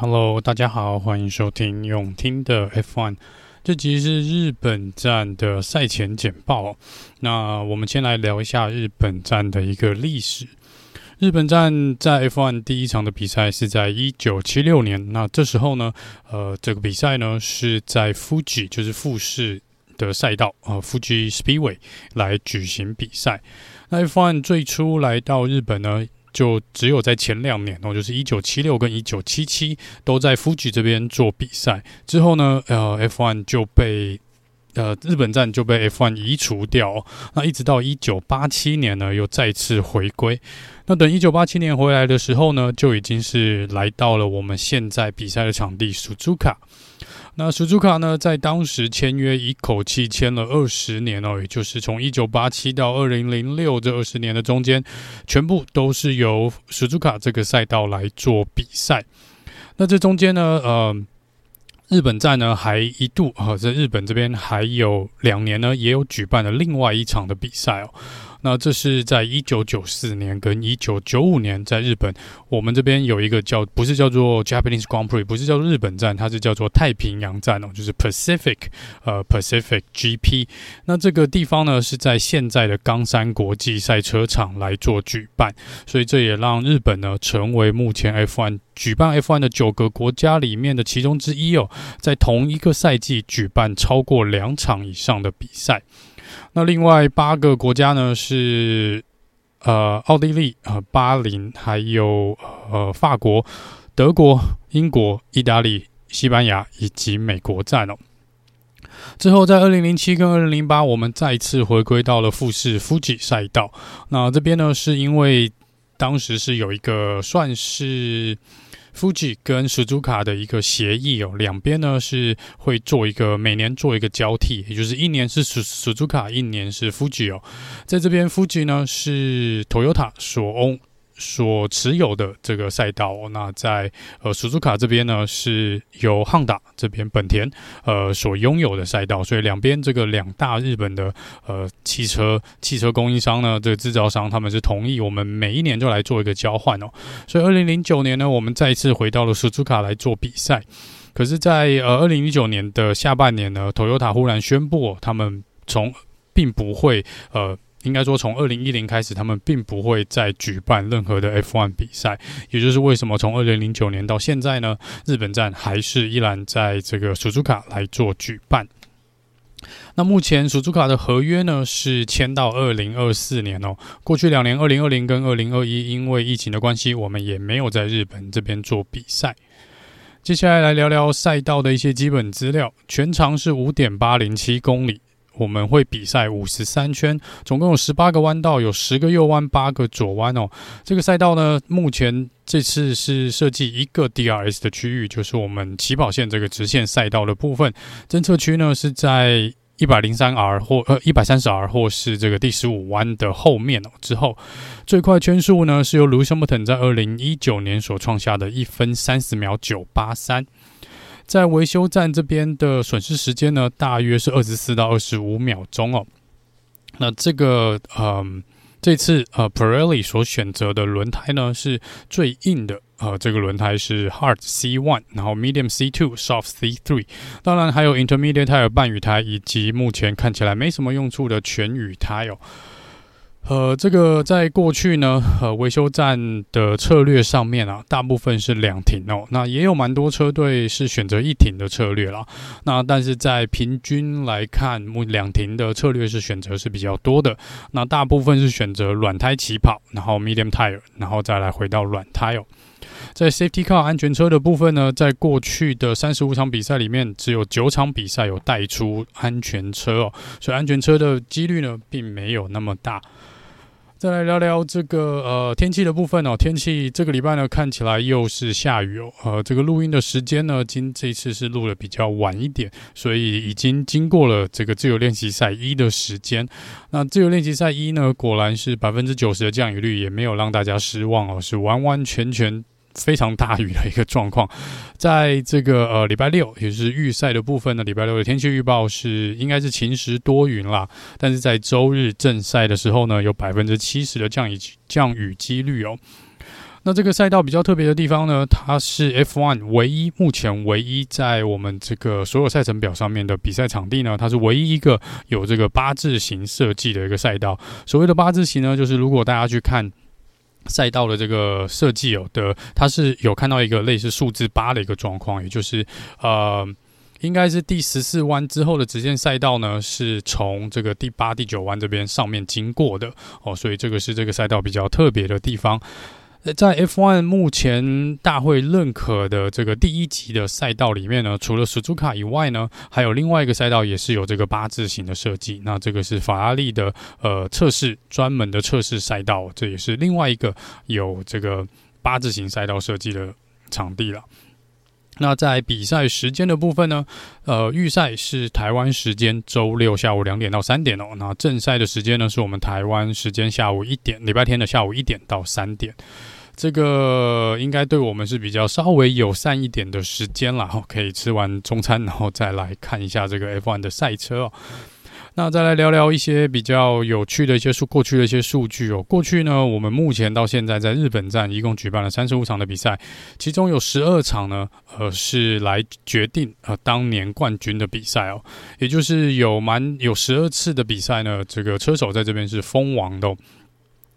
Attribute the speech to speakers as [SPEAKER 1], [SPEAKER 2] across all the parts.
[SPEAKER 1] Hello，大家好，欢迎收听永听的 F1。这集是日本站的赛前简报。那我们先来聊一下日本站的一个历史。日本站在 F1 第一场的比赛是在一九七六年。那这时候呢，呃，这个比赛呢是在 Fuji，就是富士的赛道啊，呃，Fuji Speedway 来举行比赛。那 F1 最初来到日本呢，就只有在前两年哦，就是一九七六跟一九七七都在 Fuji 这边做比赛。之后呢，呃，F1 就被呃日本站就被 F1 移除掉。那一直到一九八七年呢，又再次回归。那等一九八七年回来的时候呢，就已经是来到了我们现在比赛的场地 Suzuka。那 Suzuka 呢，在当时签约一口气签了二十年哦，也就是从一九八七到二零零六这二十年的中间，全部都是由 Suzuka 这个赛道来做比赛。那这中间呢，呃，日本站呢还一度啊，在日本这边还有两年呢，也有举办了另外一场的比赛哦。那这是在一九九四年跟一九九五年，在日本，我们这边有一个叫不是叫做 Japanese Grand Prix，不是叫做日本站，它是叫做太平洋站哦，就是 Pacific，呃 Pacific GP。那这个地方呢是在现在的冈山国际赛车场来做举办，所以这也让日本呢成为目前 F1 举办 F1 的九个国家里面的其中之一哦，在同一个赛季举办超过两场以上的比赛。那另外八个国家呢是呃奥地利、呃巴林，还有呃法国、德国、英国、意大利、西班牙以及美国站哦。之后在二零零七跟二零零八，我们再次回归到了富士 Fuji 赛道。那这边呢是因为当时是有一个算是。Fuji 跟 Suzuka 的一个协议哦，两边呢是会做一个每年做一个交替，也就是一年是 Suzuka，一年是 Fuji 哦。在这边 Fuji 呢是 Toyota 索恩。所持有的这个赛道，那在呃，Suzuka 这边呢，是由汉达这边本田呃所拥有的赛道，所以两边这个两大日本的呃汽车汽车供应商呢，这个制造商他们是同意我们每一年就来做一个交换哦。所以二零零九年呢，我们再一次回到了 Suzuka 来做比赛，可是在，在呃二零一九年的下半年呢，Toyota 忽然宣布，他们从并不会呃。应该说，从二零一零开始，他们并不会再举办任何的 F1 比赛，也就是为什么从二零零九年到现在呢，日本站还是依然在这个蜀竹卡来做举办。那目前蜀竹卡的合约呢是签到二零二四年哦。过去两年，二零二零跟二零二一，因为疫情的关系，我们也没有在日本这边做比赛。接下来来聊聊赛道的一些基本资料，全长是五点八零七公里。我们会比赛五十三圈，总共有十八个弯道，有十个右弯，八个左弯哦。这个赛道呢，目前这次是设计一个 DRS 的区域，就是我们起跑线这个直线赛道的部分。侦测区呢是在一百零三 R 或呃一百三十 R 或是这个第十五弯的后面哦。之后最快圈速呢是由 Lewis Hamilton 在二零一九年所创下的一分三十秒九八三。在维修站这边的损失时间呢，大约是二十四到二十五秒钟哦。那这个，嗯，这次呃，Pirelli 所选择的轮胎呢，是最硬的，呃，这个轮胎是 Hard C One，然后 Medium C Two，Soft C Three，当然还有 INTERMEDIATEIRE 半雨胎，以及目前看起来没什么用处的全雨胎哦。呃，这个在过去呢，呃，维修站的策略上面啊，大部分是两停哦。那也有蛮多车队是选择一停的策略啦。那但是在平均来看，目两停的策略是选择是比较多的。那大部分是选择软胎起跑，然后 medium tire，然后再来回到软胎哦。在 safety car 安全车的部分呢，在过去的三十五场比赛里面，只有九场比赛有带出安全车哦，所以安全车的几率呢，并没有那么大。再来聊聊这个呃天气的部分哦，天气这个礼拜呢看起来又是下雨哦，呃这个录音的时间呢今这次是录的比较晚一点，所以已经经过了这个自由练习赛一的时间。那自由练习赛一呢，果然是百分之九十的降雨率，也没有让大家失望哦，是完完全全。非常大雨的一个状况，在这个呃礼拜六，也就是预赛的部分呢，礼拜六的天气预报是应该是晴时多云啦，但是在周日正赛的时候呢，有百分之七十的降雨降雨几率哦。那这个赛道比较特别的地方呢，它是 F1 唯一目前唯一在我们这个所有赛程表上面的比赛场地呢，它是唯一一个有这个八字形设计的一个赛道。所谓的八字形呢，就是如果大家去看赛道的这个设计哦的，它是有看到一个类似数字八的一个状况，也就是呃。应该是第十四弯之后的直线赛道呢，是从这个第八、第九弯这边上面经过的哦，所以这个是这个赛道比较特别的地方。在 F1 目前大会认可的这个第一级的赛道里面呢，除了史朱卡以外呢，还有另外一个赛道也是有这个八字形的设计。那这个是法拉利的呃测试专门的测试赛道，这也是另外一个有这个八字形赛道设计的场地了。那在比赛时间的部分呢，呃，预赛是台湾时间周六下午两点到三点哦。那正赛的时间呢，是我们台湾时间下午一点，礼拜天的下午一点到三点。这个应该对我们是比较稍微友善一点的时间了，哈，可以吃完中餐，然后再来看一下这个 F1 的赛车哦。那再来聊聊一些比较有趣的一些数，过去的一些数据哦。过去呢，我们目前到现在在日本站一共举办了三十五场的比赛，其中有十二场呢，呃，是来决定呃当年冠军的比赛哦。也就是有蛮有十二次的比赛呢，这个车手在这边是封王的。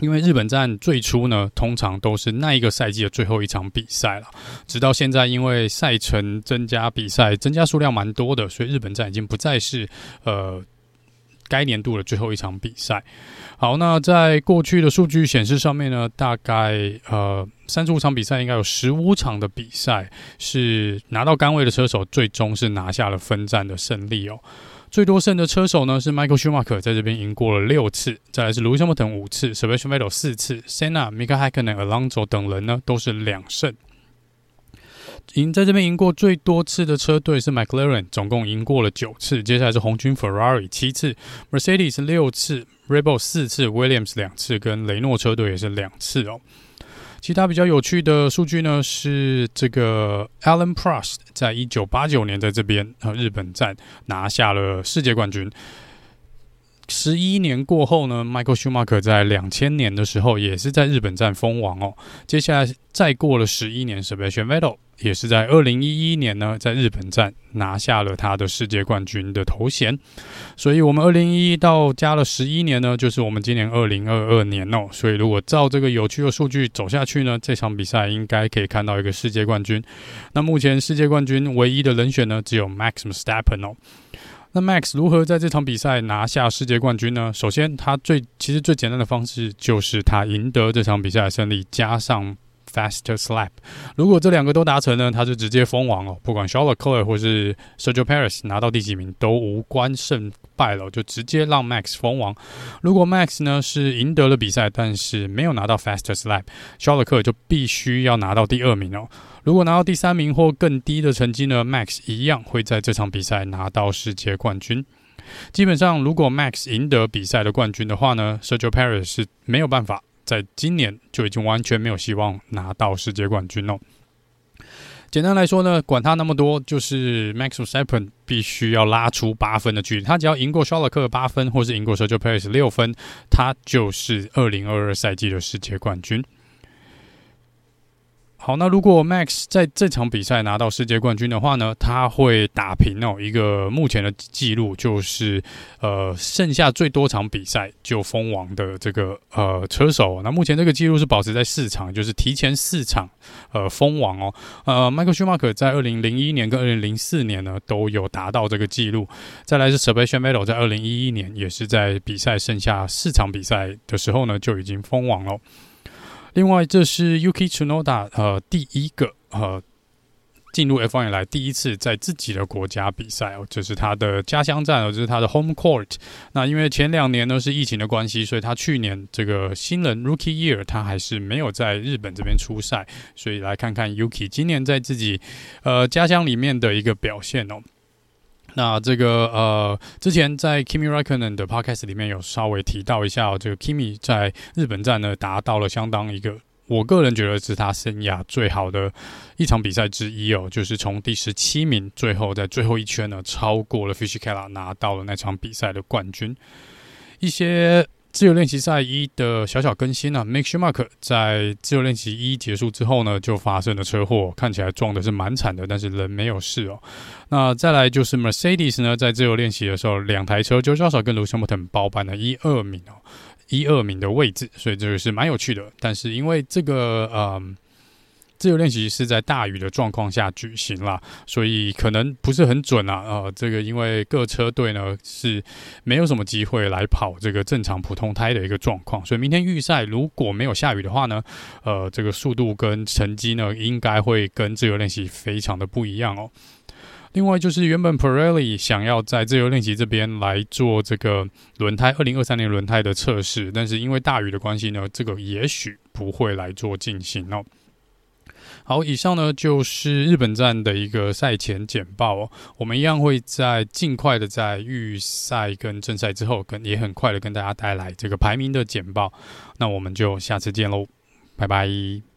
[SPEAKER 1] 因为日本站最初呢，通常都是那一个赛季的最后一场比赛了，直到现在，因为赛程增加，比赛增加数量蛮多的，所以日本站已经不再是呃。该年度的最后一场比赛，好，那在过去的数据显示上面呢，大概呃三十五场比赛，应该有十五场的比赛是拿到杆位的车手，最终是拿下了分站的胜利哦。最多胜的车手呢是 Michael Schumacher，在这边赢过了六次，再来是 Lewis Hamilton 五次，Sebastian Vettel 四次，Senna、Mika Häkkinen、Alonso 等人呢都是两胜。赢在这边赢过最多次的车队是 McLaren，总共赢过了九次。接下来是红军 Ferrari 七次，Mercedes 六次，Rebel 四次，Williams 两次，跟雷诺车队也是两次哦。其他比较有趣的数据呢，是这个 Alan Prost 在一九八九年在这边和日本站拿下了世界冠军。十一年过后呢，Michael Schumacher 在两千年的时候也是在日本站封王哦。接下来再过了十一年，Sebastian Vettel 也是在二零一一年呢，在日本站拿下了他的世界冠军的头衔。所以，我们二零一一到加了十一年呢，就是我们今年二零二二年哦。所以，如果照这个有趣的数据走下去呢，这场比赛应该可以看到一个世界冠军。那目前世界冠军唯一的人选呢，只有 Max Verstappen 哦。那 Max 如何在这场比赛拿下世界冠军呢？首先，他最其实最简单的方式就是他赢得这场比赛的胜利，加上 Faster Slap，。如果这两个都达成呢，他就直接封王哦。不管 Charles Leclerc 或是 Sergio Perez 拿到第几名都无关胜败了，就直接让 Max 封王。如果 Max 呢是赢得了比赛，但是没有拿到 Fastest Lap，Charles Leclerc 就必须要拿到第二名哦。如果拿到第三名或更低的成绩呢，Max 一样会在这场比赛拿到世界冠军。基本上，如果 Max 赢得比赛的冠军的话呢，Sergio Perez 是没有办法在今年就已经完全没有希望拿到世界冠军了。简单来说呢，管他那么多，就是 Maxus Seppen 必须要拉出八分的距离。他只要赢过肖勒克八分，或是赢过 s e r g i Perez 六分，他就是二零二二赛季的世界冠军。好，那如果 Max 在这场比赛拿到世界冠军的话呢，他会打平哦一个目前的记录，就是呃剩下最多场比赛就封王的这个呃车手。那目前这个记录是保持在四场，就是提前四场呃封王哦。呃，Michael Schumacher 在二零零一年跟二零零四年呢都有达到这个记录。再来是 Sebastian Vettel 在二零一一年也是在比赛剩下四场比赛的时候呢就已经封王了。另外，这是 Yuki Tsunoda 呃第一个呃进入 F1 以来第一次在自己的国家比赛哦，这是他的家乡站哦，这是他的 home court。那因为前两年呢是疫情的关系，所以他去年这个新人 Rookie Year 他还是没有在日本这边出赛，所以来看看 Yuki 今年在自己呃家乡里面的一个表现哦。那这个呃，之前在 Kimi r a c k o n e n 的 Podcast 里面有稍微提到一下，这个 Kimi 在日本站呢达到了相当一个，我个人觉得是他生涯最好的一场比赛之一哦，就是从第十七名，最后在最后一圈呢超过了 Fisichella 拿到了那场比赛的冠军。一些自由练习赛一的小小更新呢、啊、m a k e Schumacher 在自由练习一结束之后呢，就发生了车祸，看起来撞的是蛮惨的，但是人没有事哦。那再来就是 Mercedes 呢，在自由练习的时候，两台车就稍稍跟 Lewis Hamilton 包办了一二名哦，一二名的位置，所以这个是蛮有趣的。但是因为这个嗯。自由练习是在大雨的状况下举行啦，所以可能不是很准啊。呃，这个因为各车队呢是没有什么机会来跑这个正常普通胎的一个状况，所以明天预赛如果没有下雨的话呢，呃，这个速度跟成绩呢应该会跟自由练习非常的不一样哦。另外就是原本 Pirelli 想要在自由练习这边来做这个轮胎二零二三年轮胎的测试，但是因为大雨的关系呢，这个也许不会来做进行哦。好，以上呢就是日本站的一个赛前简报哦。我们一样会在尽快的在预赛跟正赛之后，跟也很快的跟大家带来这个排名的简报。那我们就下次见喽，拜拜。